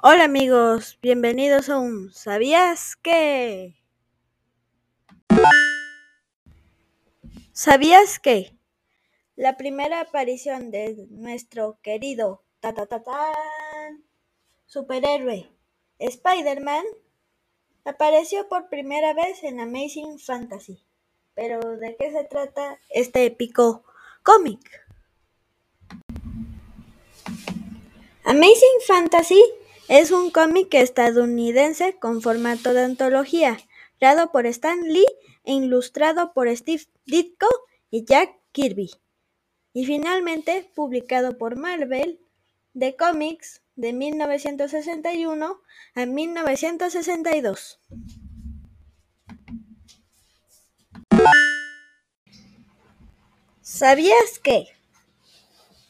Hola amigos, bienvenidos a un ¿Sabías que? ¿Sabías que? La primera aparición de nuestro querido superhéroe Spider-Man apareció por primera vez en Amazing Fantasy. Pero ¿de qué se trata este épico cómic? Amazing Fantasy es un cómic estadounidense con formato de antología, creado por Stan Lee e ilustrado por Steve Ditko y Jack Kirby, y finalmente publicado por Marvel de cómics de 1961 a 1962. ¿Sabías que?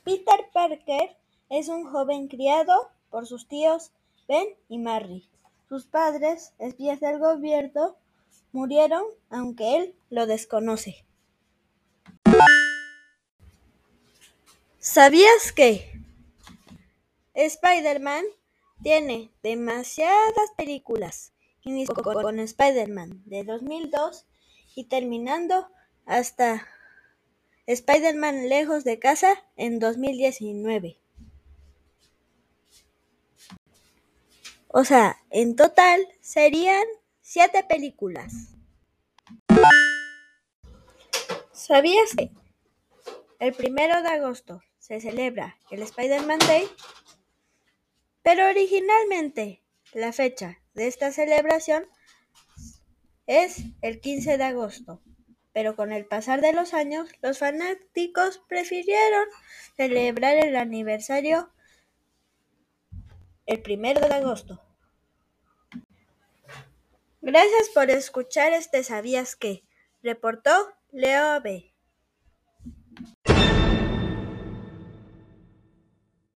Peter Parker es un joven criado por sus tíos Ben y Mary. Sus padres, espías del gobierno, murieron aunque él lo desconoce. ¿Sabías que? Spider-Man tiene demasiadas películas, inició con Spider-Man de 2002 y terminando hasta Spider-Man Lejos de Casa en 2019. O sea, en total serían siete películas. ¿Sabías que el primero de agosto se celebra el Spider-Man Day? Pero originalmente la fecha de esta celebración es el 15 de agosto. Pero con el pasar de los años, los fanáticos prefirieron celebrar el aniversario el primero de agosto. Gracias por escuchar este ¿Sabías qué? Reportó Leo B.